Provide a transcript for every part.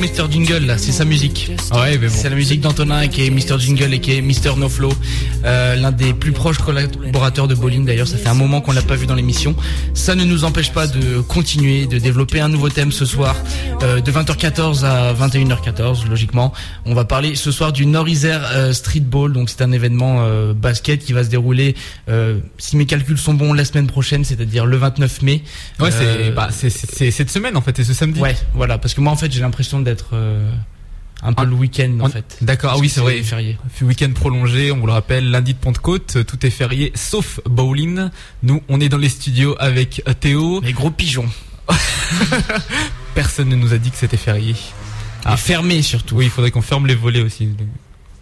Mr Jingle là, c'est sa musique. Ouais, mais bon. C'est la musique d'Antonin qui est Mr Jingle et qui est Mr No Flow, euh, l'un des plus proches collaborateurs de Bowling d'ailleurs. Ça fait un moment qu'on l'a pas vu dans l'émission. Ça ne nous empêche pas de continuer, de développer un nouveau thème ce soir, euh, de 20h14 à 21h14 logiquement. On va parler ce soir du Nord-Isère euh, Street Ball, donc c'est un événement euh, basket qui va se dérouler, euh, si mes calculs sont bons, la semaine prochaine, c'est-à-dire le 29 mai. Ouais, c'est bah, c'est cette semaine en fait, et ce samedi. Ouais, voilà, parce que moi en fait j'ai l'impression d'être euh, un peu Ah, le week-end en on- fait. D'accord, ah oui, c'est vrai. férié. Week-end prolongé, on vous le rappelle, lundi de Pentecôte, tout est férié, sauf bowling. Nous, on est dans les studios avec euh, Théo. Les gros pigeons. Personne ne nous a dit que c'était férié. Ah. Et fermé surtout. Oui, il faudrait qu'on ferme les volets aussi.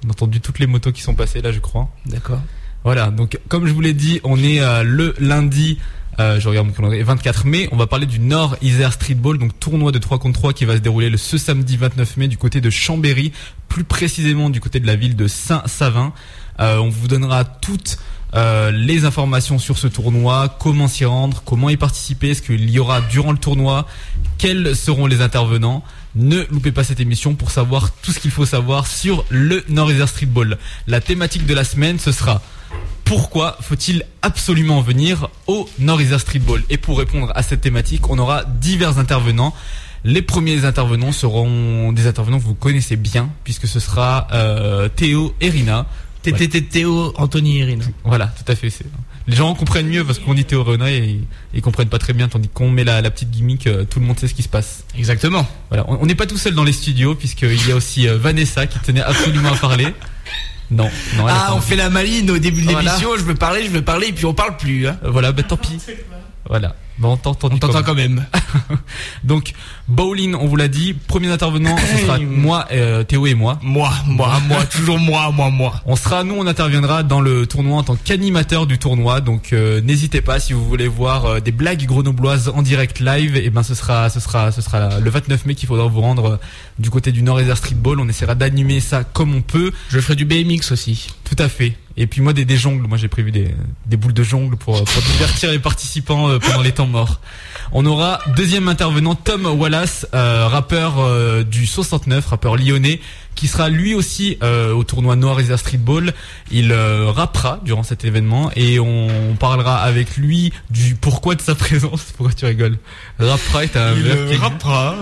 On a entendu toutes les motos qui sont passées là, je crois. D'accord. Voilà, donc comme je vous l'ai dit, on est euh, le lundi, euh, je regarde mon calendrier, 24 mai. On va parler du Nord Isère Street Ball, donc tournoi de 3 contre 3 qui va se dérouler le ce samedi 29 mai du côté de Chambéry, plus précisément du côté de la ville de Saint-Savin. Euh, on vous donnera toutes euh, les informations sur ce tournoi, comment s'y rendre, comment y participer, ce qu'il y aura durant le tournoi, quels seront les intervenants. Ne loupez pas cette émission pour savoir tout ce qu'il faut savoir sur le Nord Isère Street Ball. La thématique de la semaine, ce sera pourquoi faut-il absolument venir au Nord Isère Street Ball Et pour répondre à cette thématique, on aura divers intervenants. Les premiers intervenants seront des intervenants que vous connaissez bien, puisque ce sera euh, Théo et Rina. Théo, Anthony Irina. Voilà, tout à fait. Les gens comprennent mieux parce qu'on dit Théo Rena et ils, comprennent pas très bien, tandis qu'on met la, la petite gimmick, euh, tout le monde sait ce qui se passe. Exactement. Voilà, on on n'est pas tout seul dans les studios, puisqu'il y a aussi euh, Vanessa qui tenait absolument à parler. Non, non, Ah, on fait la maline au début de Voilà. l'émission. Je veux parler, je veux parler, et puis on parle plus. Hein. Voilà, bah tant pis. Voilà. Bon, on t'entend quand même. Donc, bowling, on vous l'a dit. Premier intervenant, ce sera moi, euh, Théo et moi. Moi, moi, moi, toujours moi, moi, moi. On sera, nous, on interviendra dans le tournoi en tant qu'animateur du tournoi. Donc, euh, n'hésitez pas si vous voulez voir euh, des blagues grenobloises en direct live. Et ben, ce sera, ce sera, ce sera le 29 mai qu'il faudra vous rendre du côté du Nord Street Ball. On essaiera d'animer ça comme on peut. Je ferai du BMX aussi. Tout à fait. Et puis moi des, des jongles, moi j'ai prévu des, des boules de jongle pour, pour divertir les participants pendant les temps morts. On aura deuxième intervenant Tom Wallace, euh, rappeur euh, du 69, rappeur lyonnais, qui sera lui aussi euh, au tournoi Noir Isère Street Ball. Il rappera durant cet événement et on parlera avec lui du pourquoi de sa présence. Pourquoi tu rigoles? Rappera est un Il rappera.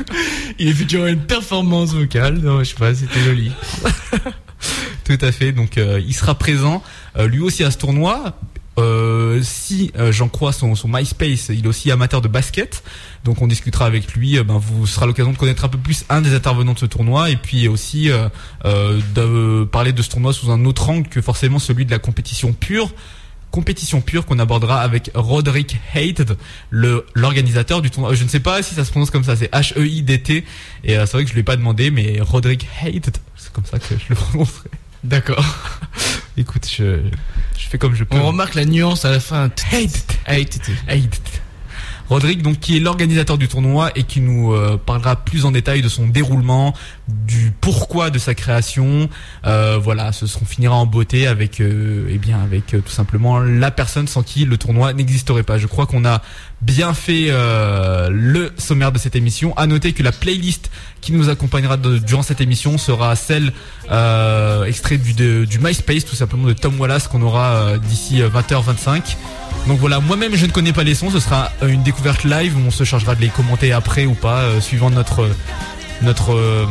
Il effectuera une performance vocale. Non, je sais pas, c'était joli. Tout à fait. Donc euh, il sera présent euh, lui aussi à ce tournoi. Euh, si euh, j'en crois son, son MySpace, il est aussi amateur de basket. Donc on discutera avec lui. Euh, ben, vous sera l'occasion de connaître un peu plus un des intervenants de ce tournoi et puis aussi euh, de parler de ce tournoi sous un autre angle que forcément celui de la compétition pure. Compétition pure qu'on abordera avec Roderick Hated, le l'organisateur du tournoi. Je ne sais pas si ça se prononce comme ça, c'est H-E-I-D-T. Et c'est vrai que je lui ai pas demandé, mais Roderick Hated, c'est comme ça que je le prononcerai. D'accord. Écoute, je, je fais comme je peux. On remarque la nuance à la fin. Hate. Hate. Hated. Rodrigue, donc qui est l'organisateur du tournoi et qui nous euh, parlera plus en détail de son déroulement, du pourquoi de sa création. Euh, voilà, ce on finira en beauté avec, euh, eh bien, avec euh, tout simplement la personne sans qui le tournoi n'existerait pas. Je crois qu'on a bien fait le sommaire de cette émission. À noter que la playlist qui nous accompagnera durant cette émission sera celle euh, extrait du, du MySpace, tout simplement de Tom Wallace qu'on aura d'ici euh, 20h25. Donc voilà, moi-même je ne connais pas les sons, ce sera euh, une découverte live, on se chargera de les commenter après ou pas, euh, suivant notre notre euh,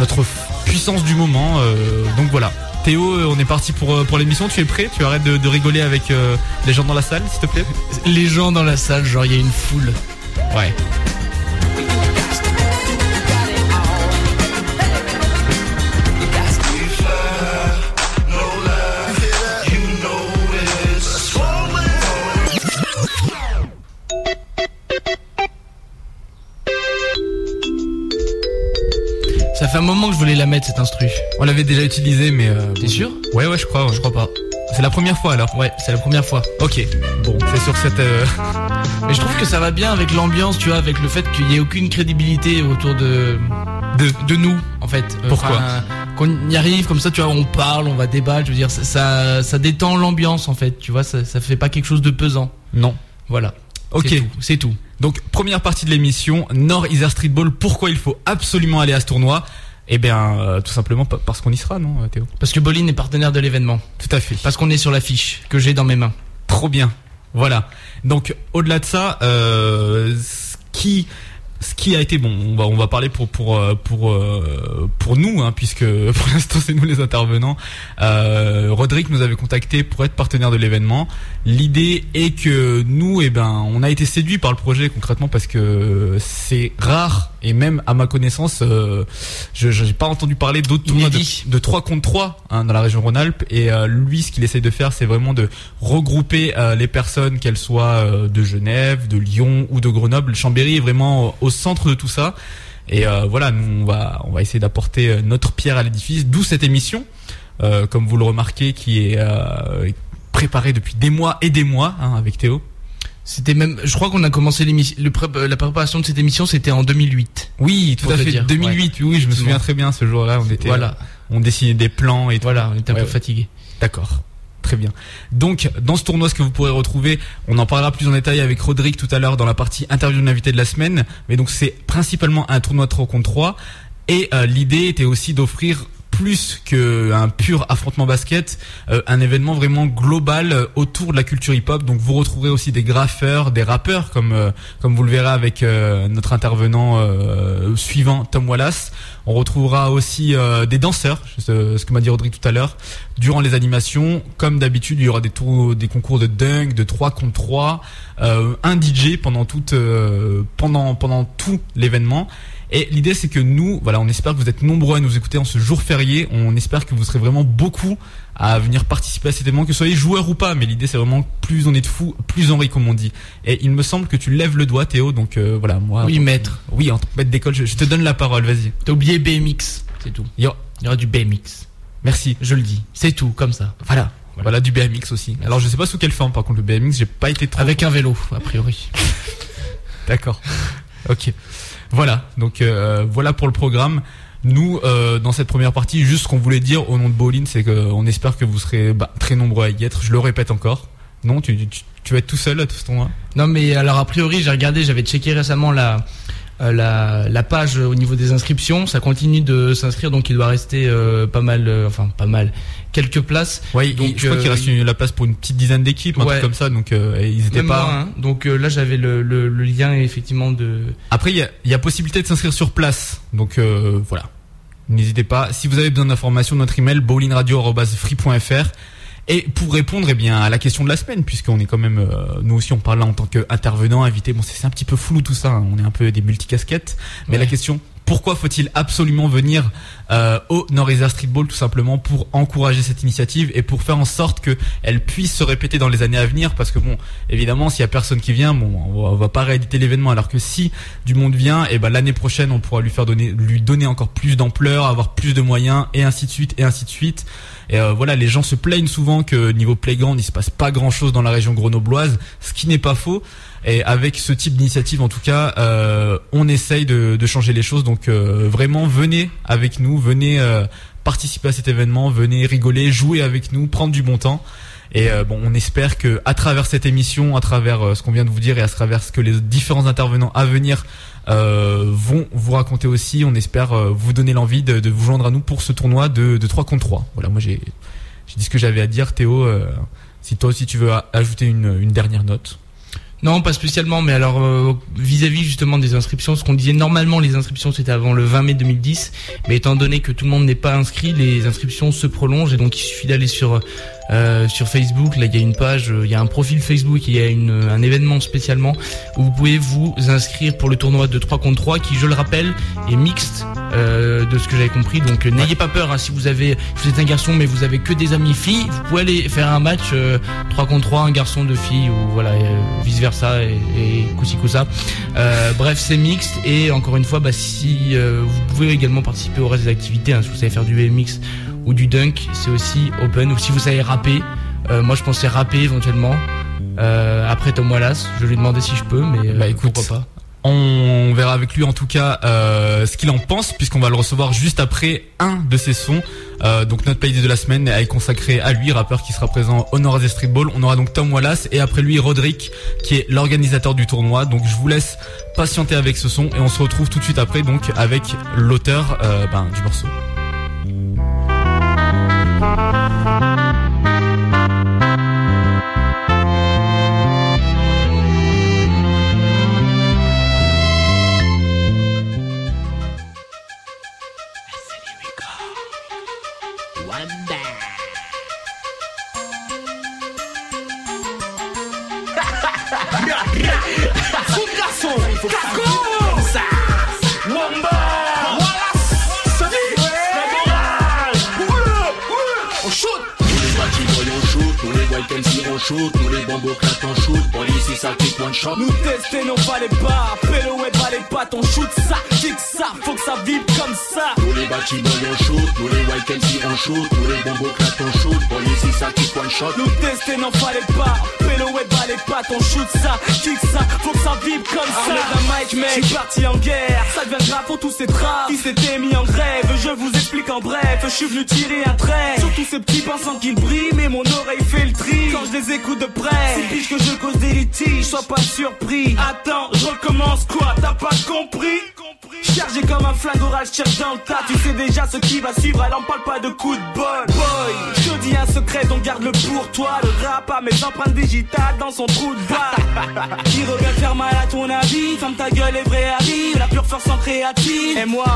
notre puissance du moment. euh, donc voilà. Théo, on est parti pour pour l'émission. Tu es prêt? Tu arrêtes de, de rigoler avec les gens dans la salle, s'il te plaît? Les gens dans la salle, genre il y a une foule. Ouais. Ça fait un moment que je voulais la mettre cette instru. On l'avait déjà utilisé, mais euh, T'es sûr? Ouais, ouais, je crois. ouais. Je crois pas. C'est la première fois alors. Ouais, c'est la première fois. Ok. Bon, c'est sur cette. euh, Mais je trouve que ça va bien avec l'ambiance, tu vois, avec le fait qu'il n'y ait aucune crédibilité autour de de, de nous, en fait. Euh, Pourquoi? enfin, Qu'on y arrive comme ça, tu vois, on parle, on va débattre. Je veux dire, ça ça, ça détend l'ambiance, en fait. Tu vois, ça ça fait pas quelque chose de pesant. Non. Voilà. Ok. C'est tout. Donc première partie de l'émission, Nord Isère Streetball, pourquoi il faut absolument aller à ce tournoi? Eh bien, euh, tout simplement parce qu'on y sera, non, Théo? Parce que Bolin est partenaire de l'événement. Tout à fait. Parce qu'on est sur l'affiche que j'ai dans mes mains. Trop bien. Voilà. Donc, au-delà de ça, euh, qui ce qui a été bon, on va on va parler pour pour euh, pour euh, pour nous hein, puisque pour l'instant c'est nous les intervenants. Euh, Rodrigue nous avait contacté pour être partenaire de l'événement. L'idée est que nous, eh ben, on a été séduit par le projet concrètement parce que c'est rare et même à ma connaissance, euh, je n'ai pas entendu parler d'autres tournois de, de 3 contre 3 hein, dans la région Rhône-Alpes. Et euh, lui, ce qu'il essaye de faire, c'est vraiment de regrouper les personnes, qu'elles soient de Genève, de Lyon ou de Grenoble. Chambéry est vraiment au centre de tout ça. Et voilà, nous, on va, on va essayer d'apporter notre pierre à l'édifice, d'où cette émission. comme vous le remarquez, qui est préparée depuis des mois et des mois hein, avec Théo. C'était même, je crois qu'on a commencé l'émission, la préparation de cette émission, c'était en 2008. Oui, tout à fait. 2008, oui, je me souviens très bien ce jour-là. On était, voilà. on dessinait des plans et voilà, on était un peu fatigué. D'accord. Très bien. Donc, dans ce tournoi, ce que vous pourrez retrouver, on en parlera plus en détail avec Rodrigue tout à l'heure dans la partie interview de l'invité de la semaine. Mais donc, c'est principalement un tournoi 3 contre 3. Et euh, l'idée était aussi d'offrir plus qu'un pur affrontement basket, euh, un événement vraiment global euh, autour de la culture hip-hop. Donc vous retrouverez aussi des graffeurs, des rappeurs, comme euh, comme vous le verrez avec notre intervenant suivant, Tom Wallace. On retrouvera aussi des danseurs, ce, que m'a dit Rodrigue tout à l'heure, durant les animations. Comme d'habitude, il y aura des tours, des concours de dunk, de 3 contre 3, un DJ pendant toute pendant pendant tout l'événement. Et l'idée, c'est que nous, voilà, on espère que vous êtes nombreux à nous écouter en ce jour férié. On espère que vous serez vraiment beaucoup à venir participer à cet événement, que soyez joueur ou pas. Mais l'idée, c'est vraiment plus on est de fous, plus on rit, comme on dit. Et il me semble que tu lèves le doigt, Théo. Donc euh, voilà, moi. Oui, maître. Oui, en tant que maître d'école, je, te donne la parole. Vas-y. T'as oublié BMX, c'est tout. Il y, aura, du BMX. Merci. Je le dis. C'est tout, comme ça. Voilà. Voilà. du BMX aussi. Alors je sais pas sous quelle forme par contre le BMX, j'ai pas été trop. Avec un vélo, a priori. D'accord. Ok. Voilà, donc euh, voilà pour le programme. Nous, euh, dans cette première partie, juste ce qu'on voulait dire au nom de Bolin, c'est qu'on espère que vous serez bah, très nombreux à y être. Je le répète encore. Non, tu, tu, vas être tout seul à tout ce temps-là Non, mais alors a priori, j'ai regardé, j'avais checké récemment la, euh, la, la, page au niveau des inscriptions. Ça continue de s'inscrire, donc il doit rester euh, pas mal, euh, enfin pas mal, quelques places. Oui, donc je crois qu'il reste la place pour une petite dizaine d'équipes, un truc comme ça. Donc ils étaient pas. Hein. Donc là, j'avais le, le, le, lien effectivement de. Après, il y a, y a, possibilité de s'inscrire sur place. Donc voilà. N'hésitez pas. Si vous avez besoin d'informations, notre email bowlingradio.free.fr et pour répondre eh bien à la question de la semaine, puisqu'on est quand même euh, nous aussi on parle là en tant qu'intervenant, invité. Bon, c'est un petit peu flou tout ça. Hein. on est un peu des multicasquettes. Mais la question pourquoi faut-il absolument venir euh, au Nord-Isère Streetball tout simplement pour encourager cette initiative et pour faire en sorte qu'elle puisse se répéter dans les années à venir? Parce que bon évidemment s'il y a personne qui vient bon on va, pas rééditer l'événement alors que si du monde vient et eh ben l'année prochaine on pourra lui faire donner lui donner encore plus d'ampleur avoir plus de moyens et ainsi de suite et ainsi de suite et euh, voilà les gens se plaignent souvent que niveau playground il se passe pas grand chose dans la région grenobloise ce qui n'est pas faux et avec ce type d'initiative, en tout cas, euh, on essaye de, changer les choses. Donc euh, vraiment, venez avec nous, venez participer à cet événement, venez rigoler, jouer avec nous, prendre du bon temps. Et euh, bon, on espère que à travers cette émission, à travers ce qu'on vient de vous dire et à travers ce que les différents intervenants à venir vont vous raconter aussi, on espère vous donner l'envie de, vous joindre à nous pour ce tournoi de, de 3 contre 3. Voilà, moi j'ai dit ce que j'avais à dire. Théo, si toi aussi tu veux ajouter une, dernière note. Non, pas spécialement, mais alors euh, vis-à-vis justement des inscriptions, ce qu'on disait normalement les inscriptions c'était avant le 20 mai 2010, mais étant donné que tout le monde n'est pas inscrit, les inscriptions se prolongent et donc il suffit d'aller sur euh, sur Facebook. Là, il y a une page, il y a un profil Facebook, il y a une, un événement spécialement où vous pouvez vous inscrire pour le tournoi de 3 contre 3 qui, je le rappelle, est mixte euh, de ce que j'avais compris. Donc, euh, n'ayez pas peur hein, si vous avez, vous êtes un garçon mais vous avez que des amis filles, vous pouvez aller faire un match 3 contre 3, un garçon de filles ou voilà vice versa et, et coussi bref, c'est mixte et encore une fois, bah, si vous pouvez également participer au reste des activités, hein, si vous savez faire du BMX ou du dunk, c'est aussi open. Ou si vous savez rapper, euh, moi je pensais rapper éventuellement. Euh, après Tom Wallace, je lui ai demandé si je peux, mais euh, bah, écoute, pourquoi pas. On verra avec lui en tout cas ce qu'il en pense, puisqu'on va le recevoir juste après un de ses sons. donc notre playlist de la semaine est consacrée à lui, rappeur qui sera présent au Nord des Streetball. On aura donc Tom Wallace et après lui Roderick qui est l'organisateur du tournoi. Donc je vous laisse patienter avec ce son et on se retrouve tout de suite après donc avec l'auteur ben, du morceau. Bambos claquent en shoot, police ça kick one shot. Nous tester non pas les pas, pélo et pas les pattes, on shoot ça, kick ça, faut que ça vibre comme ça. Les bâtiments on shoot, nous les white MC on shoot, nous les bambos claquent en shoot, police ça kick one shot. Nous tester pas les pas, pélo et pas les pattes, on shoot ça, kick ça, faut que ça vibre comme ça. Mike, mec, je parti en guerre, ça deviendra pour tous ces trappes qui s'étaient mis en grève. Je vous explique en bref, je suis venu tirer un trait sur tous ces petits pensant qu'ils brillent, mais mon oreille fait le tri quand je les écoute de près. C'est piche que je cause des litiges, sois pas surpris. Attends, je recommence quoi, t'as pas compris? Chargé comme un flingue oral, cherche dans le tas. Tu sais déjà ce qui va suivre, elle en parle pas de coup de bol. Donc garde-le pour toi. Le rap a mes empreintes digitales dans son trou de balle. qui revient faire mal à ton avis, ferme ta gueule et vrai arrive. La pure force en créative. Et moi,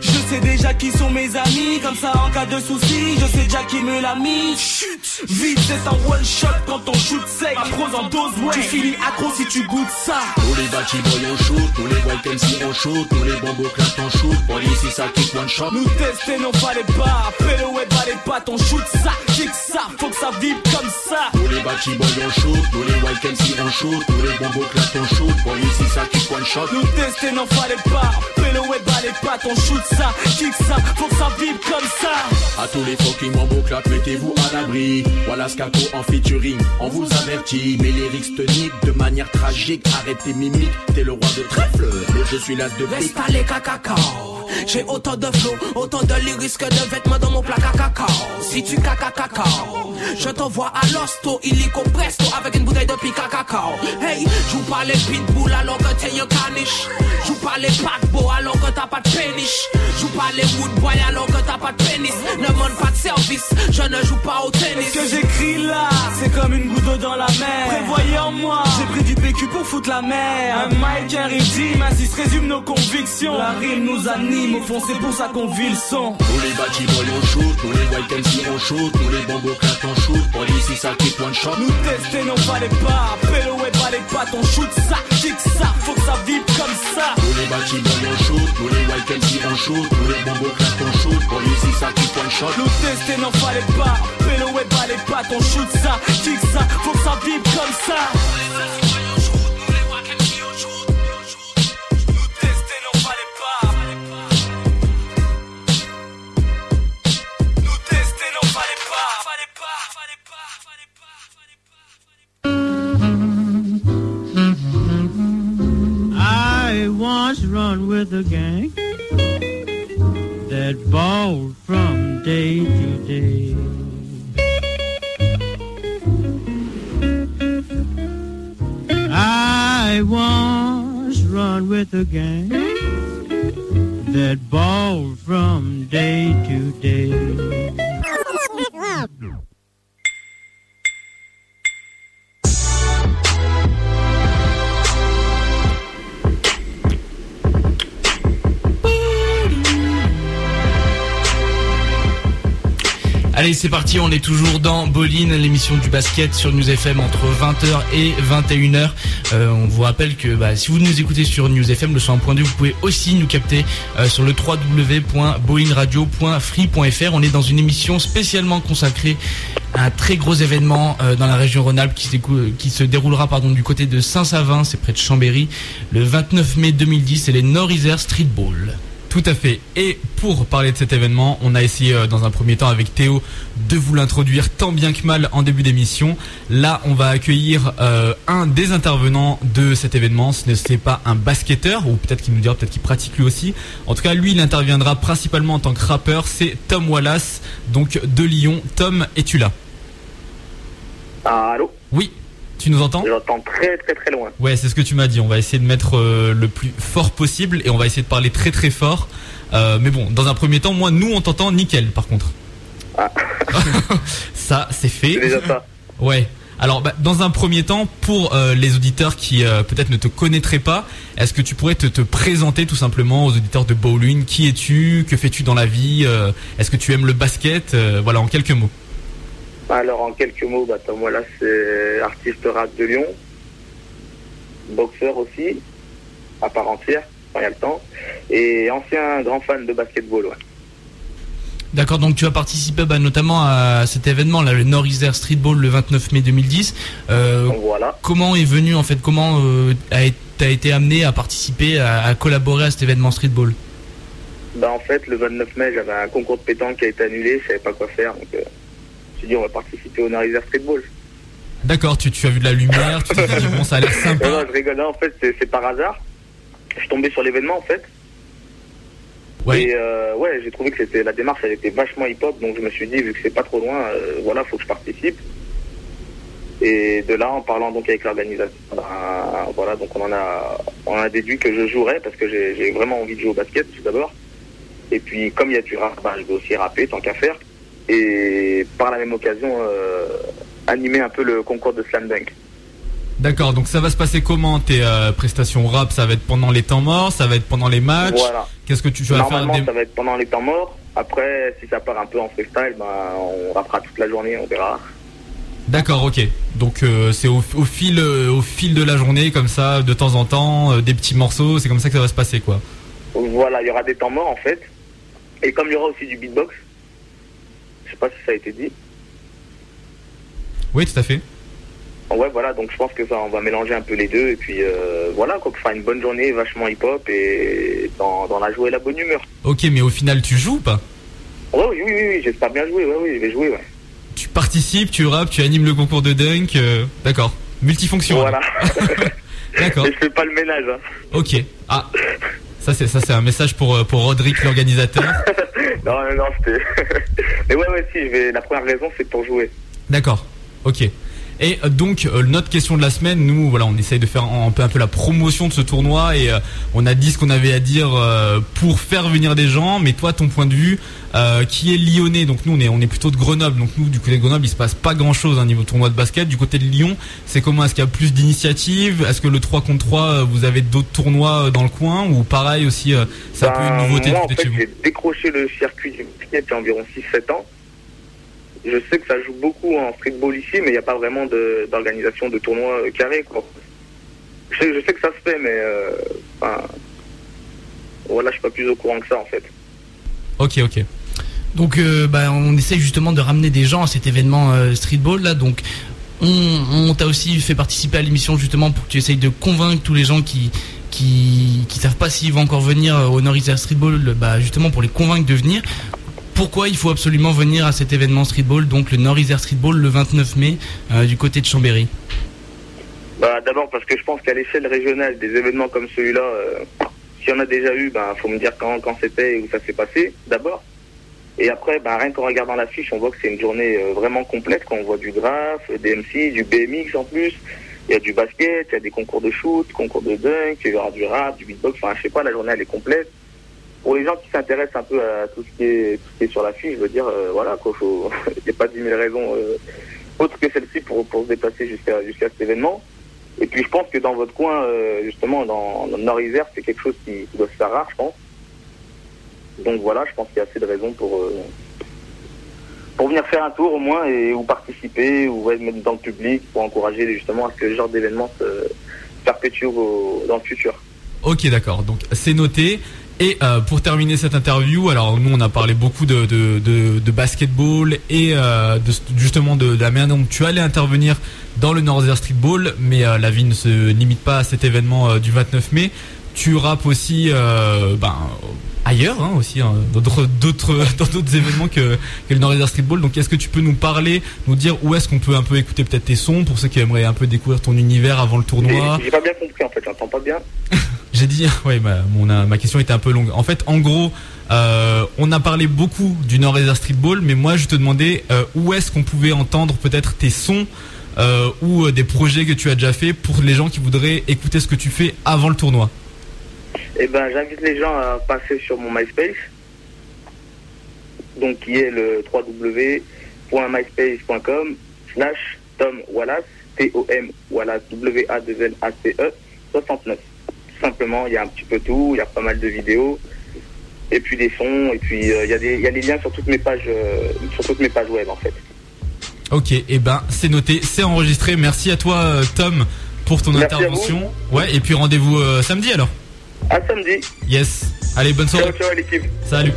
je sais déjà qui sont mes amis. Comme ça, en cas de soucis, je sais déjà qui me l'a mis. Chut, vite, c'est un one shot quand on shoot sec. Ma prose en dose, ouais. Tu finis accro si tu goûtes ça. Tous les bâtiments on shoot, tous les white MC on shoot, tous les bambos claquent en shoot. Police, ça kick one shot. Nous tester non pas les pas, pélo et pas les pattes, on shoot ça, kick ça, faut que ça vibre comme ça. Tous les bâtiments on shoot, tous les white MC on shoot, tous les bambos claquent en shoot. Police, ça kick one shot. Nous tester pas les pas, pélo et pas les pattes, on shoot ça, kick ça, faut que ça vibre comme ça. À tous les fucking claquent, mettez-vous à l'abri. Voilà Skato en featuring, on vous avertit. Mais les te de manière tragique. Arrêtez mimique, t'es le roi de trèfle. Mais je suis l'as de Laisse les cacao. J'ai autant de flow, autant de lyrics que de vêtements dans mon placard. Si tu caca cacao, je t'envoie à l'hosto, illico presto, avec une bouteille de pica cacao. Hey, joue pas les pitbull alors que t'es un caniche. Joue pas les paquebots alors que t'as pas de péniche. Joue pas les woodboy alors que t'as pas de pénis. Ne demande pas de service, je ne joue pas au tennis. Ce que j'écris là, c'est comme une goutte d'eau dans la mer. Prévoyez en moi, j'ai pris du PQ pour foutre la mer. Un mic, un ainsi se résume nos convictions. La rime nous anime, au fond c'est pour ça qu'on vit le son. Tous les bâtiments on shoot, tous les white MC on shoot, tous les bambos claquent on shoot. Police, ça kick one shot. Nous tester non pas les pas, pélo et pas les pattes, on shoot ça, kick ça, faut que ça vibre comme ça. Tous les bâtiments on shoot, tous les white MC on shoot, tous les bambos claquent on shoot. Police, ça kick one shot. Nous tester non pas les pas, pélo et pas les pattes, on shoot ça, kick ça, faut que ça vibre comme ça. Run with a gang that balled from day to day. I once run with a gang that bawled from day to day. Allez, c'est parti, on est toujours dans Boline, l'émission du basket sur News FM entre 20h et 21h. Euh, on vous rappelle que bah, si vous nous écoutez sur News FM, le 100.2, vous pouvez aussi nous capter euh, sur le www.bolinradio.free.fr. On est dans une émission spécialement consacrée à un très gros événement euh, dans la région Rhône-Alpes qui, se déroulera du côté de Saint-Savin, c'est près de Chambéry, le 29 mai 2010, c'est les Nord-Isère Street Ball. Tout à fait. Et pour parler de cet événement, on a essayé euh, dans un premier temps avec Théo de vous l'introduire tant bien que mal en début d'émission. Là, on va accueillir euh, un des intervenants de cet événement. Ce n'est pas un basketteur, ou peut-être qu'il nous dira, peut-être qu'il pratique lui aussi. En tout cas, lui, il interviendra principalement en tant que rappeur. C'est Tom Wallace donc de Lyon. Tom, es-tu là? Allô? Oui, tu nous entends J'entends très très très loin. Ouais, c'est ce que tu m'as dit. On va essayer de mettre euh, le plus fort possible et on va essayer de parler très très fort. Euh, mais bon, dans un premier temps, moi, nous, on t'entend nickel, par contre. Ah. ça, c'est fait. C'est déjà ça. Ouais. Alors, bah, dans un premier temps, pour euh, les auditeurs qui euh, peut-être ne te connaîtraient pas, est-ce que tu pourrais te, te présenter tout simplement aux auditeurs de Bowling? Qui es-tu? Que fais-tu dans la vie? Est-ce que tu aimes le basket? Voilà, en quelques mots. Alors en quelques mots, bah, Tom Wallace, c'est artiste rap de Lyon, boxeur aussi, à part entière, quand il y a le temps, et ancien grand fan de basketball. Ouais. D'accord, donc tu as participé bah, notamment à cet événement, là, le Nord Isère Street Ball le 29 mai 2010. Euh, voilà. comment est venu en fait, comment euh, a été- t'as été amené à participer, à, à collaborer à cet événement streetball Bah, en fait, le 29 mai, j'avais un concours de pétanque qui a été annulé, je savais pas quoi faire, donc euh, suis dit on va participer au Nord-Isère Streetball. D'accord, tu, tu as vu de la lumière, tu t'es dit bon, ça a l'air sympa. non, je rigolais, en fait, c'est par hasard. Je suis tombé sur l'événement, en fait. Ouais. Et euh, ouais, j'ai trouvé que c'était la démarche, elle était vachement hip-hop, donc je me suis dit, vu que c'est pas trop loin, euh, voilà, faut que je participe. Et de là, en parlant donc avec l'organisation, ben, voilà, donc on en a, on a déduit que je jouerais parce que j'ai j'ai vraiment envie de jouer au basket tout d'abord. Et puis comme il y a du rap, ben, je vais aussi rapper tant qu'à faire. Et par la même occasion, euh, animer un peu le concours de slam dunk. D'accord, donc ça va se passer comment tes euh, prestations rap? Ça va être pendant les temps morts, ça va être pendant les matchs? Voilà. Qu'est-ce que tu, tu vas faire Normalement, des- ça va être pendant les temps morts. Après, si ça part un peu en freestyle, ben, on rappera toute la journée, on verra. D'accord, ok. Donc euh, c'est au, au fil, euh, au fil de la journée, comme ça, de temps en temps, des petits morceaux. C'est comme ça que ça va se passer, quoi. Voilà, il y aura des temps morts en fait. Et comme il y aura aussi du beatbox, pas si ça a été dit. Oui, tout à fait. Ouais, voilà, donc je pense que ça, on va mélanger un peu les deux. Et puis euh, voilà, quoi, faire une bonne journée, vachement hip-hop et dans, dans la joie et la bonne humeur. Ok, mais au final, tu joues ou pas? Ouais, oui, oui, oui, oui, j'espère bien jouer, ouais, oui, je vais jouer, ouais. Tu participes, tu rappes, tu animes le concours de dunk. euh, D'accord. Multifonction. Voilà. D'accord. Et je fais pas le ménage, hein. Ok. Ah. Ça c'est ça c'est un message pour euh, pour l'organisateur. Non, non, non, c'était. Mais ouais, ouais, si, je vais... la première raison, c'est pour jouer. D'accord. Ok. Et euh, donc euh, notre question de la semaine, nous voilà, on essaye de faire un peu un peu la promotion de ce tournoi et euh, on a dit ce qu'on avait à dire euh, pour faire venir des gens. Mais toi, ton point de vue, euh, qui est lyonnais, donc nous on est on est plutôt de Grenoble, donc nous du côté de Grenoble il se passe pas grand chose à niveau tournoi de basket. Du côté de Lyon, c'est comment? Est-ce qu'il y a plus d'initiatives? Est-ce que le 3 contre 3 euh, vous avez d'autres tournois dans le coin? Ou pareil aussi euh, c'est un peu Ben, une nouveauté Moi, du en fait, j'ai décroché le circuit du basket il y a environ 6-7 ans. Je sais que ça joue beaucoup en streetball ici, mais il n'y a pas vraiment de- d'organisation de, tournois euh. Quoi. Je, sais, que ça se fait, mais euh, voilà, je suis pas plus au courant que ça en fait. Ok ok. Donc euh, bah, on essaye justement de ramener des gens à cet événement streetball là. Donc on, t'a aussi fait participer à l'émission justement pour que tu essayes de convaincre tous les gens qui qui, savent pas s'ils vont encore venir au Nord Streetball, bah, justement pour les convaincre de venir. Pourquoi il faut absolument venir à cet événement streetball, donc le Nord Isère Streetball le 29 mai euh, du côté de Chambéry Bah, D'abord parce que je pense qu'à l'échelle régionale, des événements comme celui-là, euh, s'il y en a déjà eu, ben faut me dire quand, quand c'était et où ça s'est passé, d'abord. Et après, ben, rien qu'en regardant l'affiche, on voit que c'est une journée euh, vraiment complète. Quand on voit du graphe, des MC, du BMX en plus, il y a du basket, il y a des concours de shoot, concours de dunk, il y aura du rap, du beatbox, enfin je sais pas, la journée elle est complète. Pour les gens qui s'intéressent un peu à tout ce qui est, tout ce qui est sur l'affiche, je veux dire, euh, voilà, il n'y a pas 10 000 raisons euh, autres que celle-ci pour, se déplacer jusqu'à cet événement. Et puis je pense que dans votre coin, euh, justement, dans, Nord-Isère, c'est quelque chose qui, doit se faire rare, je pense. Donc voilà, je pense qu'il y a assez de raisons pour, pour venir faire un tour au moins et ou participer ou être dans le public pour encourager justement à ce genre d'événement se perpétue dans le futur. Ok, d'accord. Donc c'est noté. Et euh, pour terminer cette interview, alors nous on a parlé beaucoup de, de, de, de basketball et euh, de, justement de, de la manière dont tu allais intervenir dans le Northern Streetball, mais euh, la vie ne se limite pas à cet événement euh, du 29 mai. Tu rappes aussi euh, ben, ailleurs hein, aussi, hein, dans d'autres d'autres dans d'autres événements que, que le Northern Streetball. Donc est-ce que tu peux nous parler, nous dire où est-ce qu'on peut un peu écouter peut-être tes sons pour ceux qui aimeraient un peu découvrir ton univers avant le tournoi? J'ai pas bien compris en fait, j'entends pas bien. J'ai dit, ouais, ma, euh, ma question était un peu longue. En fait, en gros, euh, on a parlé beaucoup du Nord Streetball, mais moi, je te demandais euh, où est-ce qu'on pouvait entendre peut-être tes sons ou des projets que tu as déjà fait pour les gens qui voudraient écouter ce que tu fais avant le tournoi? Eh ben, j'invite les gens à passer sur mon MySpace, donc qui est le www.myspace.com slash Tom Wallace, T-O-M Wallace, W-A-2-N-A-C-E, 69. Simplement, il y a un petit peu tout, il y a pas mal de vidéos, et puis des sons, et puis euh, il y, a des- il y a des liens sur toutes mes pages, euh, sur toutes mes pages web en fait. Ok, et ben c'est noté, c'est enregistré. Merci à toi, euh, Tom, pour ton Merci intervention. Ouais, et puis rendez-vous euh, samedi alors. À samedi. Yes. Allez, bonne soirée. Ciao, ciao à l'équipe. Salut.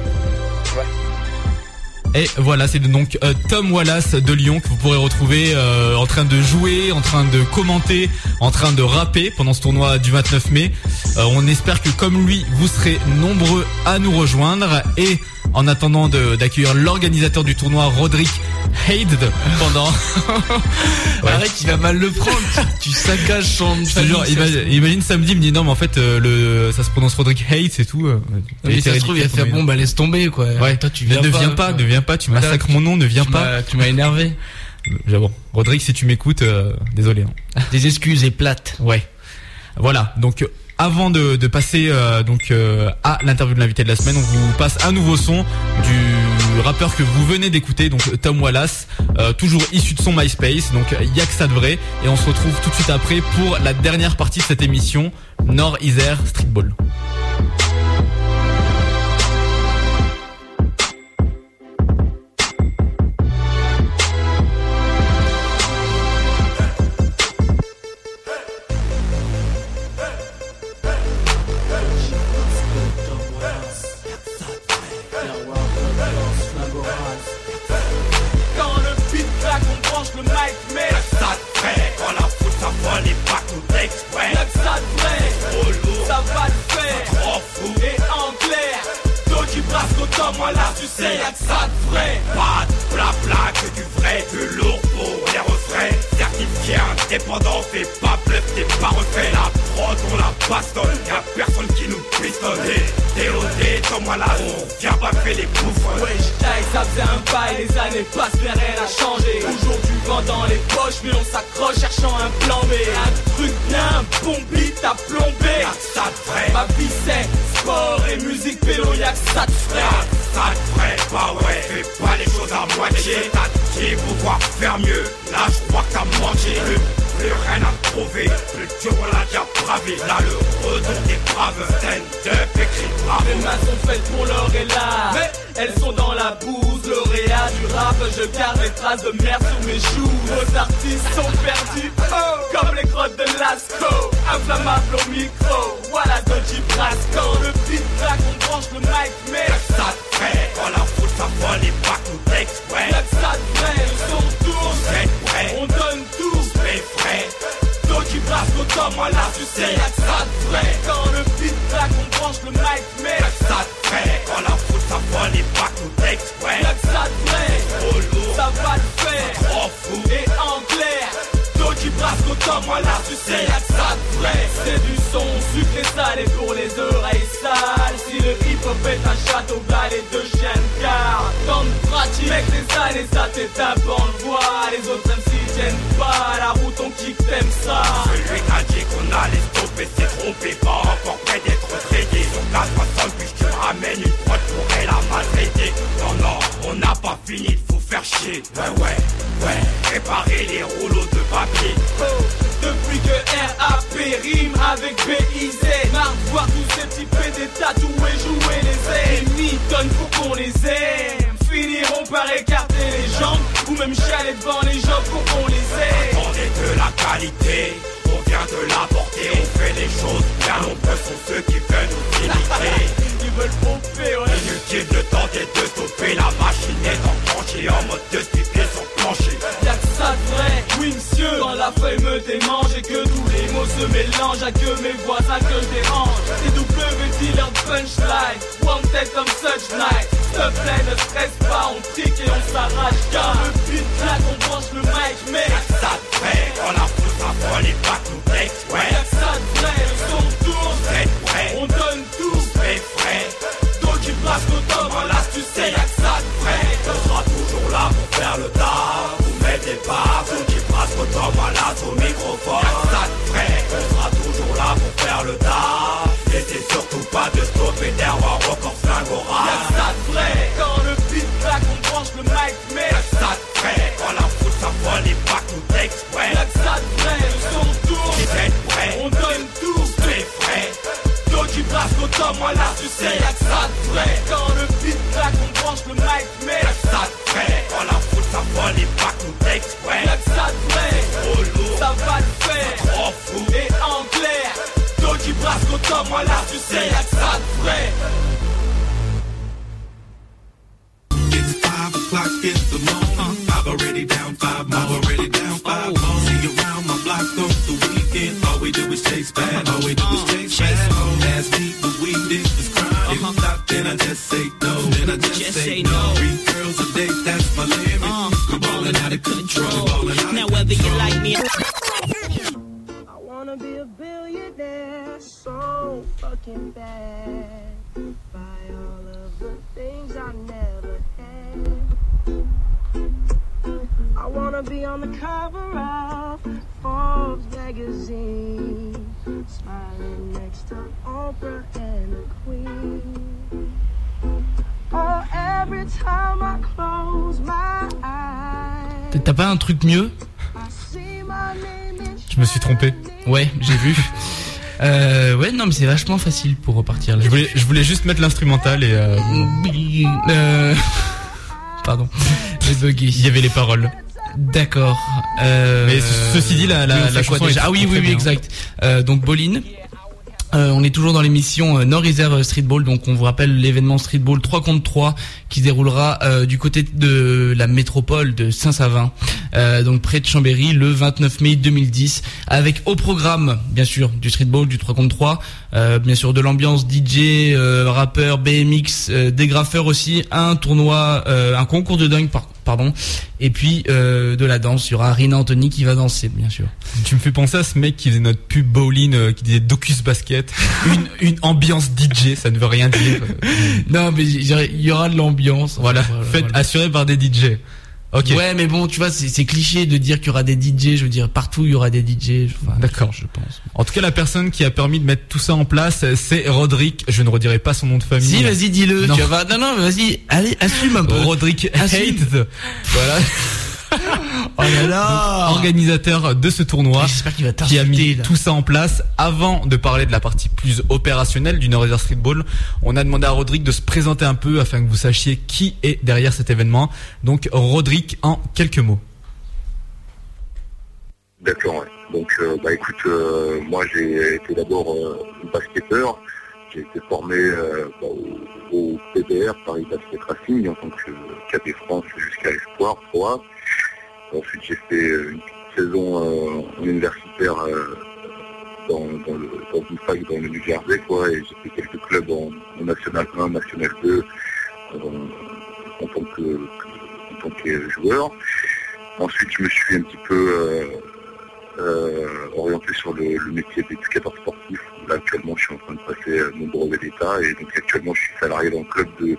Et voilà, c'est donc euh, Tom Wallace de Lyon que vous pourrez retrouver euh, en train de jouer, en train de commenter, en train de rapper pendant ce tournoi du 29 mai. Euh, on espère que comme lui, vous serez nombreux à nous rejoindre et en attendant d'accueillir l'organisateur du tournoi, Roderick Haid, pendant... Arrête, il va mal le prendre. tu, tu saccages son. Je te jure, imagine, imagine samedi, il me dit non mais en fait euh, le ça se prononce Roderick Haid, c'est tout. euh, Oui, ça se trouve, il va faire bon, bah laisse tomber quoi. Ouais, toi tu viens ne pas. viens pas, ne viens pas, tu massacres mon nom, ne viens pas. Tu m'as énervé. J'avoue. Rodrigue, si tu m'écoutes, euh, désolé. hein. Des excuses et plates. Ouais. Voilà. Donc euh, avant de, passer euh, donc euh, à l'interview de l'invité de la semaine, on vous passe un nouveau son du rappeur que vous venez d'écouter, donc Tom Wallace, euh, toujours issu de son MySpace. Donc y'a que ça de vrai. Et on se retrouve tout de suite après pour la dernière partie de cette émission, Nord Isère Streetball. Les traces de merde sur mes joues. Nos artistes sont perdus, oh, comme les grottes de Lascaux. Inflammable au micro, voilà Dodgy Brasco Le beat claque, on branche le mic mais Ça te fait. Quand la foule s'envole et pas tout exprès. Y'a que ça de vrai, le son tourne. C'est On donne tout, mais frais. Dodgy Brasco comme moi là tu sais y'a que ça de vrai Quand le beat claque, on branche le mic mais Ça te fait quand la foule s'envole et pas tout exprès. Y'a que ça de vrai, Trop lourd, ça va le faire trop fou. Et en clair, qui brasse autant moi là tu sais y'a que ça de vrai. C'est du son sucré salé pour les oreilles sales. Si le hip hop est un château balai de chien de garde Tant de pratique, mec des années ça t'étape en le voit Les autres MC tiennent pas la route on kick t'aimes ça. Celui qui a dit qu'on allait stopper s'est trompé, pas encore près d'être traité. Sur 460, puis je te ramène une prod pour la maltraiter. On n'a pas fini, faut faire chier. Ouais, ouais, ouais, réparer les rouleaux de papier. Depuis que RAP rime avec BIZ Marre de voir tous ces petits PD tatoués jouer les ailes. Les tonnes faut qu'on les aime. Finiront par écarter les jambes Ou même chialer devant les gens pour qu'on les aime. On est de la qualité, on vient de l'apporter, on fait les choses bien nombreux sont ceux qui veulent se mélange à que mes voisins que je dérange. TW leur punchline Wanted comme such night S'il te plaît ne stresse pas On trique et on s'arrache Car le but là on branche le mic mais ça te fait On a foutu un vol les bacs nous texte ouais. Ça te fait le son tourne. Prêt On donne tout. Fait frais Donc il place nos top Voilà tu sais y'a que ça te fait On sera toujours là pour faire le taf Vous mettez pas Vous qui passe au Voilà ton microphone. Nous y'a que ça de vrai, son tourne, C'est vrai, on donne tout. c'est vrai. Doji Brasco, comme moi là, tu sais, y'a que ça de vrai. Quand le beat crack, on branche le mic, mais Ça te fait, quand la fout ça vole les bacs nous exprès. y'a que ça de vrai. Trop lourd, Ça va le faire. trop fou. Et en clair, Doji Brasco, comme moi là, tu sais, y'a que T'as pas un truc mieux Je me suis trompé. Ouais, j'ai vu. Euh, ouais, non, mais c'est vachement facile pour repartir là. Je voulais, je voulais juste mettre l'instrumental et euh, Euh... Pardon, j'ai bugué. il y avait les paroles. D'accord. Euh... Mais ce- ceci dit, la- la- oui, quoi déjà est Ah oui, oui, oui, bien. exact. Euh, donc Bolin. Euh, on est toujours dans l'émission euh, Nord Isère Streetball, donc on vous rappelle l'événement Streetball 3 contre 3 qui déroulera euh, du côté de la métropole de Saint-Savin, euh, donc près de Chambéry, le 29 mai 2010, avec au programme, bien sûr, du Streetball, du 3 contre 3, euh, bien sûr de l'ambiance DJ, euh, rappeur, BMX, euh, des graffeurs aussi, un tournoi, euh, un concours de dingue, par- pardon, et puis euh, de la danse. Il y aura Rina Anthony qui va danser, bien sûr. Tu me fais penser à ce mec qui faisait notre pub bowling, euh, qui disait Docus Basket. Une, une ambiance DJ, ça ne veut rien dire. Non, mais il y aura- de l'ambiance. Voilà, Enfin, fait voilà. assuré par des DJ. Ok. Ouais, mais bon, tu vois, c'est cliché de dire qu'il y aura des DJ. Je veux dire, partout il y aura des DJ. Enfin, D'accord. je pense. En tout cas, la personne qui a permis de mettre tout ça en place, c'est Roderick. Je ne redirai pas son nom de famille. Si, vas-y, dis-le. Non. Tu vas, non, non, vas-y, allez, assume un peu. Roderick. Hate. Voilà. Oh là là. Organisateur de ce tournoi. J'espère qu'il va qui a mis là. tout ça en place. Avant de parler de la partie plus opérationnelle du Northern Streetball, on a demandé à Roderick de se présenter un peu afin que vous sachiez qui est derrière cet événement. Donc Roderick en quelques mots. D'accord, ouais. Donc, euh, bah écoute, euh, moi j'ai été d'abord euh, basketteur. J'ai été formé euh, bah, au, au PBR, Paris Basket Racing, en tant que cadet France jusqu'à Espoir, Pro. Ensuite, j'ai fait euh, une saison euh, en universitaire euh, dans, une fac dans le New Jersey, et j'ai fait quelques clubs en, National 1, National 2, euh, en, tant que, joueur. Ensuite, je me suis un petit peu orienté sur le, métier d'éducateur sportif. Là, actuellement, je suis en train de passer mon brevet d'État et donc actuellement, je suis salarié dans le club de,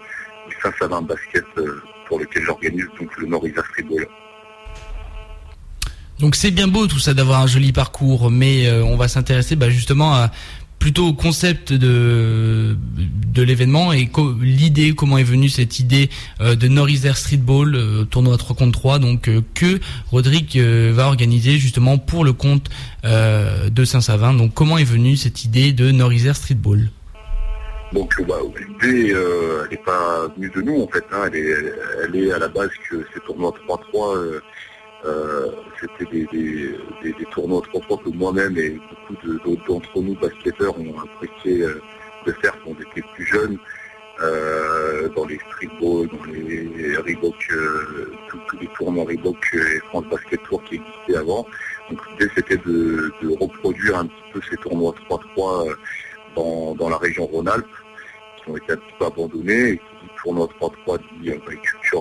Saint-Savin Basket pour lequel j'organise donc le Norisa Streetball. Donc c'est bien beau tout ça d'avoir un joli parcours, mais euh, on va s'intéresser bah, justement à plutôt au concept de de l'événement et l'idée, comment est venue cette idée euh, de Northern Streetball, euh, tournoi 3 contre 3, donc euh, que Rodrigue euh, va organiser justement pour le compte euh, de Saint-Savin. Donc comment est venue cette idée de Northern Streetball Donc euh, bah, l'idée, euh, elle n'est pas venue de nous en fait. hein. Elle, est, elle est à la base que ces tournois 3-3, euh, euh, c'était des, des, tournois 3-3 que moi-même et beaucoup d'entre nous basketteurs ont apprécié euh, de faire quand on était plus jeunes. euh, dans les streetballs, dans les Reebok, tous, les tournois Reebok et France Basket Tour qui existaient avant. Donc l'idée c'était de, reproduire un petit peu ces tournois 3-3 euh, dans, dans la région Rhône-Alpes, qui ont été un petit peu abandonnés, et qui dit tournoi 3-3 dit euh,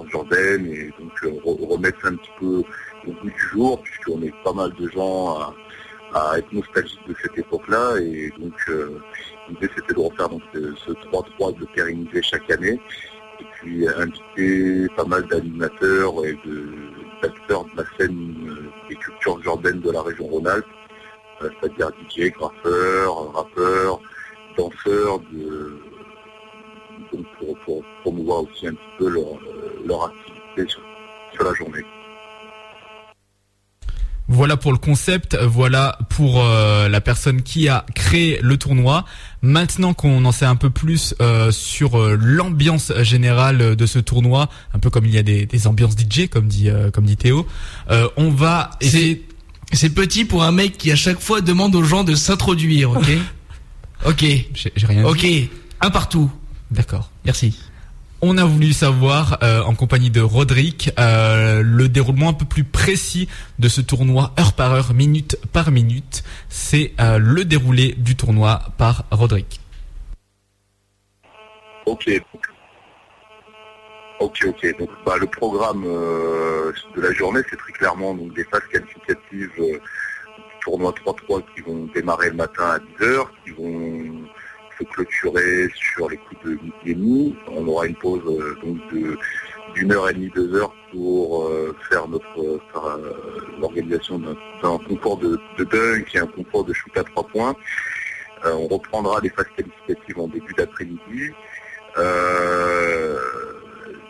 culture urbaine, et donc euh, re- remettre un petit peu au bout du jour, puisqu'on est pas mal de gens à, être nostalgiques de cette époque-là, et donc euh, l'idée c'était de refaire donc, ce, ce 3-3, de pérenniser chaque année, et puis inviter pas mal d'animateurs et de- d'acteurs de la scène euh, des cultures urbaines de la région Rhône-Alpes, c'est-à-dire DJ, graffeurs, rappeurs, danseurs, de, donc pour, promouvoir aussi un petit peu leur, leur activité sur, sur la journée. Voilà pour le concept, voilà pour euh, la personne qui a créé le tournoi. Maintenant qu'on en sait un peu plus euh, sur euh, l'ambiance générale de ce tournoi, un peu comme il y a des, des ambiances DJ, comme dit euh, comme dit Théo, euh, on va essayer. C'est petit pour un mec qui à chaque fois demande aux gens de s'introduire, ok? Ok. J'ai rien Ok, un partout. D'accord. Merci. On a voulu savoir, euh, en compagnie de Roderick, euh, le déroulement un peu plus précis de ce tournoi, heure par heure, minute par minute. C'est euh, le déroulé du tournoi par Roderick. Ok. Ok, ok. Donc bah, le programme de la journée, c'est très clairement donc, des phases qualificatives du tournoi 3-3 qui vont démarrer le matin à 10h, qui vont se clôturer sur les coups de midi et demi. On aura une pause euh, donc d'une heure et demie, deux heures pour euh, faire notre euh, l'organisation d'un concours de, de dunk et un concours de shoot à trois points. On reprendra les phases qualificatives en début d'après-midi.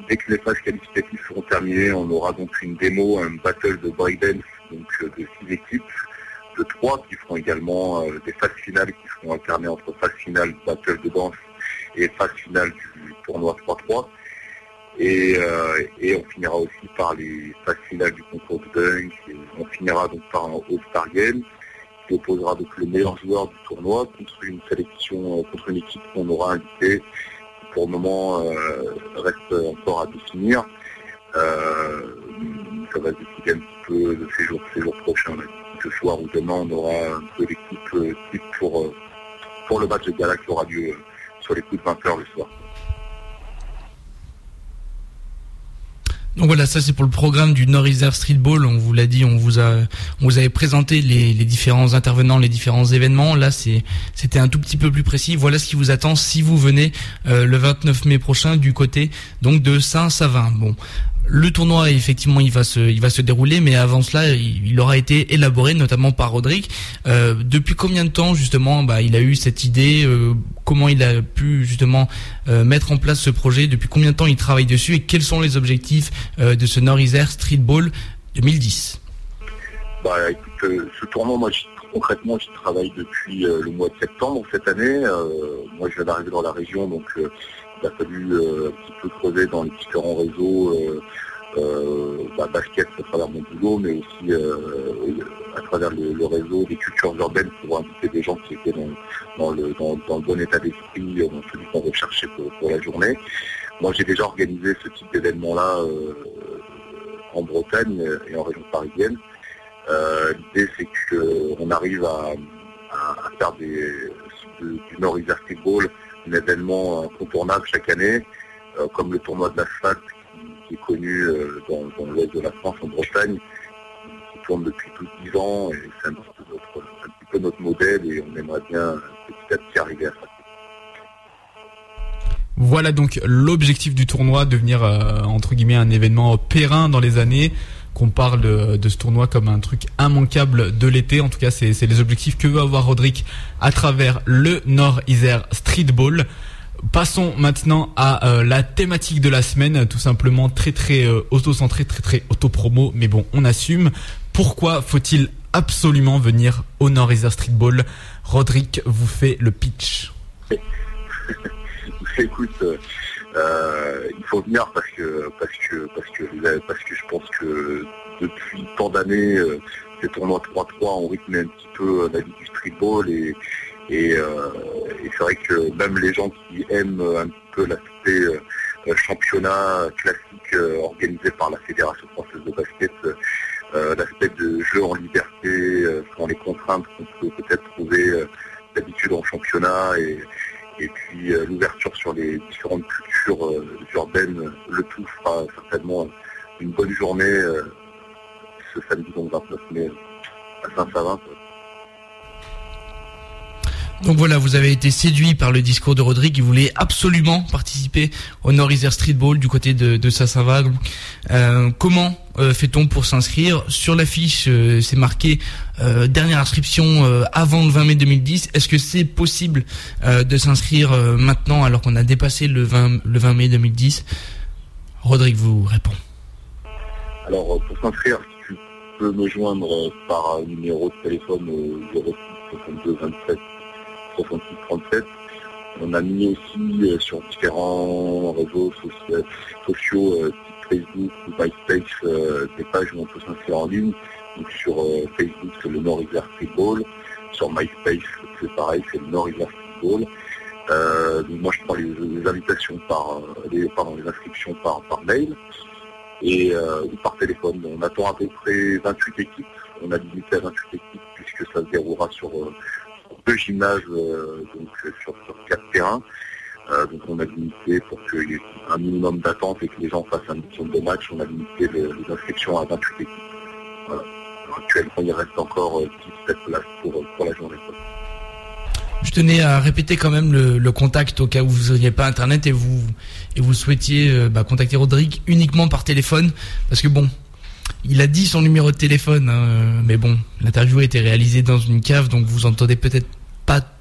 Dès que les phases qualificatives seront terminées, on aura donc une démo, un battle de breakdance donc de six équipes, de qui feront également euh, des phases finales qui seront alternées entre phase finale battle de danse et phase finale du tournoi 3-3. Et, euh, et on finira aussi par les phases finales du concours de dunk. Et on finira donc par un All-Star Game qui opposera donc le meilleur joueur du tournoi contre une sélection, euh, contre une équipe qu'on aura invitée pour le moment reste encore à définir. Ça va se décider un petit peu de ces jours, prochains. Ce soir ou demain, on aura un peu l'équipe euh, pour, euh, pour le match de gala qui aura lieu euh, sur les coups de 20h le soir. Donc voilà, ça c'est pour le programme du Norther Street Ball. On vous l'a dit, on vous a, on vous avait présenté les, différents intervenants, les différents événements. Là, c'est, c'était un tout petit peu plus précis. Voilà ce qui vous attend si vous venez le 29 mai prochain du côté donc de Saint-Savin. Bon. Le tournoi, effectivement, il va se, il va se dérouler, mais avant cela, il, aura été élaboré, notamment par Rodrigue. Euh, depuis combien de temps, justement, bah, il a eu cette idée euh, Comment il a pu justement euh, mettre en place ce projet? Depuis combien de temps il travaille dessus? Et quels sont les objectifs de ce Norther Street Ball 2010 Bah écoute, ce tournoi, moi concrètement j'y travaille depuis le mois de septembre cette année. Moi je viens d'arriver dans la région, donc il a fallu euh, un petit peu creuser dans les différents réseaux euh, euh, bah, basket à travers mon boulot, mais aussi à travers le, réseau des cultures urbaines pour inviter des gens qui étaient dans, le, bon état d'esprit, dans celui qu'on recherchait pour, la journée. Moi j'ai déjà organisé ce type d'événement-là en Bretagne et en région parisienne. L'idée, c'est qu'on arrive à, faire des, de- du Street Ball un événement incontournable chaque année, euh, comme le tournoi de l'asphalte qui, est connu euh, dans, dans l'ouest de la France, en Bretagne, qui tourne depuis plus de 10 ans, et c'est un, petit peu notre- un petit peu notre modèle, et on aimerait bien petit à petit arriver à ça. Voilà donc l'objectif du tournoi, devenir euh, entre guillemets un événement périn dans les années, qu'on parle de, ce tournoi comme un truc immanquable de l'été. En tout cas, c'est les objectifs que veut avoir Roderick à travers le Nord-Isère Street Ball. Passons maintenant à euh, la thématique de la semaine, tout simplement très très euh, auto-centré, très très auto-promo, mais bon, on assume. Pourquoi faut-il absolument venir au Nord-Isère Street Ball? Roderick vous fait le pitch. Écoute, euh, euh, il faut venir parce que parce que parce que parce que je pense que depuis tant d'années, euh, ces tournois 3-3 ont rythmé un petit peu euh, la vie du streetball et et, c'est vrai que même les gens qui aiment un petit peu l'aspect championnat classique organisé par la Fédération française de basket, l'aspect de jeu en liberté, sans les contraintes qu'on peut peut-être trouver d'habitude en championnat et et puis l'ouverture sur les différentes cultures urbaines, euh, le tout fera certainement une bonne journée euh, ce samedi donc 29 mai à Saint-Savin. Donc voilà, vous avez été séduit par le discours de Rodrigue. Il voulait absolument participer au Norther Street Ball du côté de, de Saint-Savin. Euh, comment euh, fait-on pour s'inscrire Sur l'affiche, euh, c'est marqué euh, dernière inscription euh, avant le 20 mai 2010. Est-ce que c'est possible de s'inscrire maintenant alors qu'on a dépassé le 20, le 20 mai 2010 Rodrigue vous répond. Alors, pour s'inscrire, tu peux me joindre par un numéro de téléphone au 06 62 27 66 37. On a mis aussi sur différents réseaux soci- sociaux, Facebook ou MySpace, euh, des pages où on peut s'inscrire en ligne. Donc sur euh, Facebook, c'est le Nord-Isère Streetball. Sur MySpace, c'est pareil, c'est le Nord-Isère Streetball. Euh, donc moi, je prends les, invitations par, euh, les, les inscriptions par, par mail et euh, ou par téléphone. On attend à peu près 28 équipes. On a limité à 28 équipes puisque ça se déroulera sur, euh, deux gymnases, euh, donc euh, sur, sur quatre terrains. Euh, donc on a limité pour qu'il y ait un minimum d'attente et que les gens fassent un minimum de match. On a limité les, les inscriptions à 28 équipes. Voilà. Actuellement, il reste encore euh, 17 places pour, la journée. Je tenais à répéter quand même le, contact au cas où vous n'auriez pas internet et vous et vous souhaitiez euh, bah, contacter Rodrigue uniquement par téléphone parce que bon, il a dit son numéro de téléphone, hein, mais bon, l'interview a été réalisée dans une cave donc vous entendez peut-être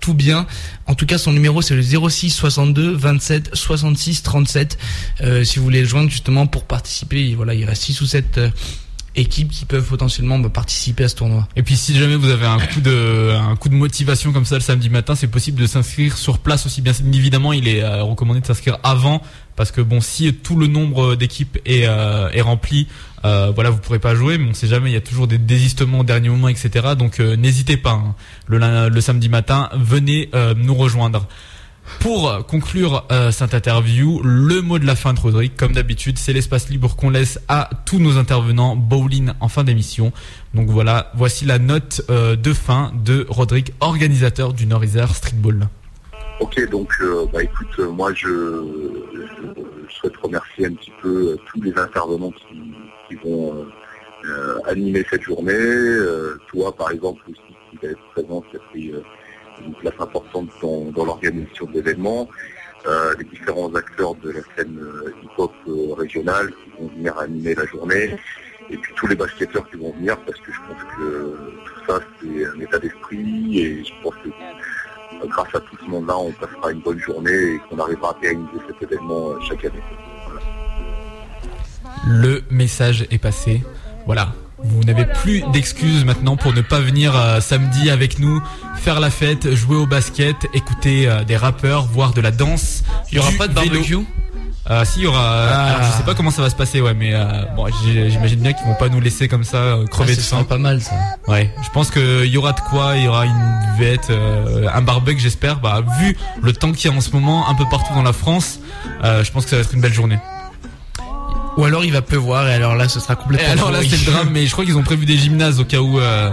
tout bien. En tout cas, son numéro c'est le 06 62 27 66 37. Euh, si vous voulez le joindre justement pour participer, voilà, il reste 6 ou 7 euh, équipes qui peuvent potentiellement bah, participer à ce tournoi. Et puis si jamais vous avez un coup de un coup de motivation comme ça le samedi matin, c'est possible de s'inscrire sur place aussi. Bien évidemment, il est euh, recommandé de s'inscrire avant parce que bon, si tout le nombre d'équipes est euh, est rempli, euh, voilà, vous pourrez pas jouer. Mais on sait jamais, il y a toujours des désistements au dernier moment, etc. Donc euh, n'hésitez pas. hein. Le, le samedi matin, venez euh, nous rejoindre. Pour conclure euh, cette interview, le mot de la fin de Rodrigue, comme d'habitude, c'est l'espace libre qu'on laisse à tous nos intervenants bowling en fin d'émission. Donc voilà, voici la note euh, de fin de Rodrigue, organisateur du Nord-Isère Streetball. Ok, donc euh, bah écoute, euh, moi je, souhaite remercier un petit peu euh, tous les intervenants qui, qui vont euh, euh, animer cette journée. Euh, toi, par exemple, aussi, qui va être présent, qui a pris euh, une place importante dans, l'organisation de l'événement. Euh, les différents acteurs de la scène euh, hip-hop euh, régionale qui vont venir animer la journée. Et puis tous les basketteurs qui vont venir, parce que je pense que tout ça, c'est un état d'esprit. Et je pense que grâce à tout ce monde-là, on passera une bonne journée et qu'on arrivera à pérenniser cet événement chaque année. Le message est passé. Voilà. Vous n'avez plus d'excuses maintenant pour ne pas venir euh, samedi avec nous, faire la fête, jouer au basket, écouter euh, des rappeurs, voir de la danse. Il y aura pas de barbecue Euh, si, il y aura. Ah. alors, je sais pas comment ça va se passer, ouais, mais euh, bon, j'imagine bien qu'ils vont pas nous laisser comme ça euh, crever Ah, de serait faim. pas mal ça. Ouais, je pense qu'il y aura de quoi, il y aura une buvette, euh, un barbecue, j'espère. Bah, vu le temps qu'il y a en ce moment un peu partout dans la France, euh, je pense que ça va être une belle journée. Ou alors il va pleuvoir et alors là ce sera Et complètement. alors là, c'est le drame, mais je crois qu'ils ont prévu des gymnases au cas où, euh,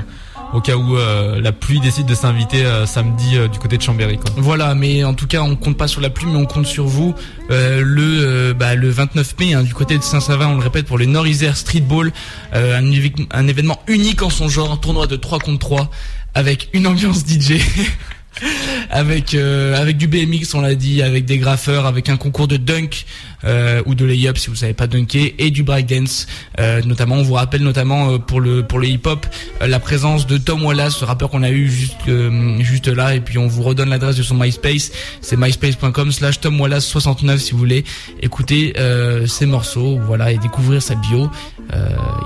au cas où euh, la pluie décide de s'inviter euh, samedi euh, du côté de Chambéry. Quoi. Voilà, mais en tout cas, on compte pas sur la pluie, mais on compte sur vous. Euh, le euh, bah, le 29 mai, hein, du côté de Saint-Savin, on le répète, pour le Nord-Isère Streetball, euh, un, un événement unique en son genre, un tournoi de 3 contre 3, avec une ambiance DJ. avec euh, avec du BMX on l'a dit avec des graffeurs avec un concours de dunk euh, ou de lay-up si vous savez pas dunker et du breakdance euh, notamment on vous rappelle notamment euh, pour le pour le hip-hop euh, la présence de Tom Wallace ce rappeur qu'on a eu juste euh, juste là et puis on vous redonne l'adresse de son MySpace c'est myspace.com slash Tom Wallace 69 si vous voulez écouter ses morceaux voilà et découvrir sa bio.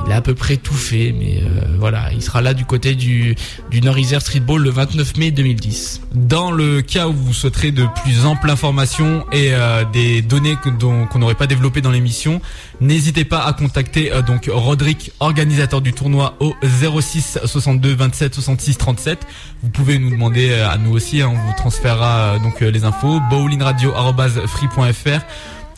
Il a à peu près tout fait mais voilà il sera là du côté du du Nord-Isère Streetball le 29 mai 2010 Dans le cas où vous souhaiterez de plus amples informations et des données que- dont- qu'on n'aurait pas développées dans l'émission, n'hésitez pas à contacter euh, donc Roderick, organisateur du tournoi, au 06 62 27 66 37. Vous pouvez nous demander euh, à nous aussi, hein, on vous transférera euh, donc euh, les infos. Bowlingradio@free.fr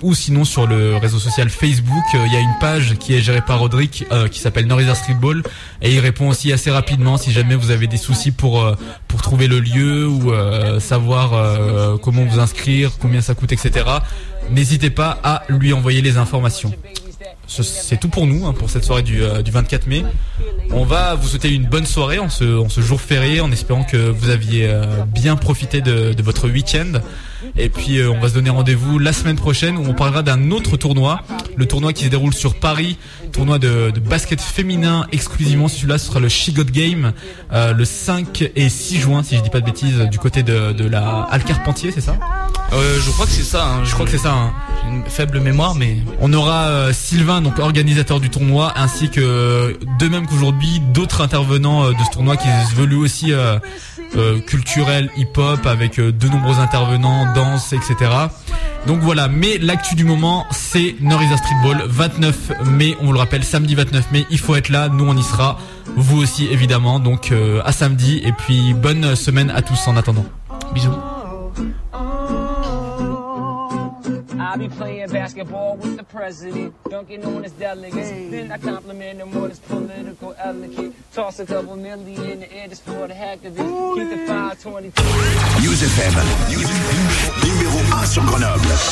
ou sinon sur le réseau social Facebook, euh, il y a une page qui est gérée par Roderick euh, qui s'appelle Northern Streetball et il répond aussi assez rapidement si jamais vous avez des soucis pour euh, pour trouver le lieu ou euh, savoir comment vous inscrire, combien ça coûte, etc. N'hésitez pas à lui envoyer les informations. Ce- C'est tout pour nous, hein, pour cette soirée du, du 24 mai. On va vous souhaiter une bonne soirée en ce, en ce jour férié, en espérant que vous aviez bien profité de, de votre week-end. Et puis euh, on va se donner rendez-vous la semaine prochaine où on parlera d'un autre tournoi, le tournoi qui se déroule sur Paris, tournoi de, de basket féminin exclusivement. Celui-là ce sera le She Got Game euh, le 5 et 6 juin, si je dis pas de bêtises, du côté de, de la Halle Carpentier, c'est ça? Euh, je crois que c'est ça. hein. Je crois que c'est ça. hein. J'ai une faible mémoire, mais On aura euh, Sylvain, donc organisateur du tournoi, ainsi que de même qu'aujourd'hui d'autres intervenants euh, de ce tournoi qui se veulent aussi euh, culturel, hip-hop, avec euh, de nombreux intervenants, danse, etc. Donc voilà, mais l'actu du moment, c'est Noriza Streetball, 29 mai, on le rappelle, samedi 29 mai, il faut être là, nous on y sera, vous aussi évidemment, donc euh, à samedi, et puis bonne semaine à tous en attendant. Bisous. I be playing basketball with the president, dunking on his delegates. Then I compliment him on his political elegance. Toss a couple million in the air just for the heck of it. Keep the 522. News FM, numéro 1 sur Grenoble.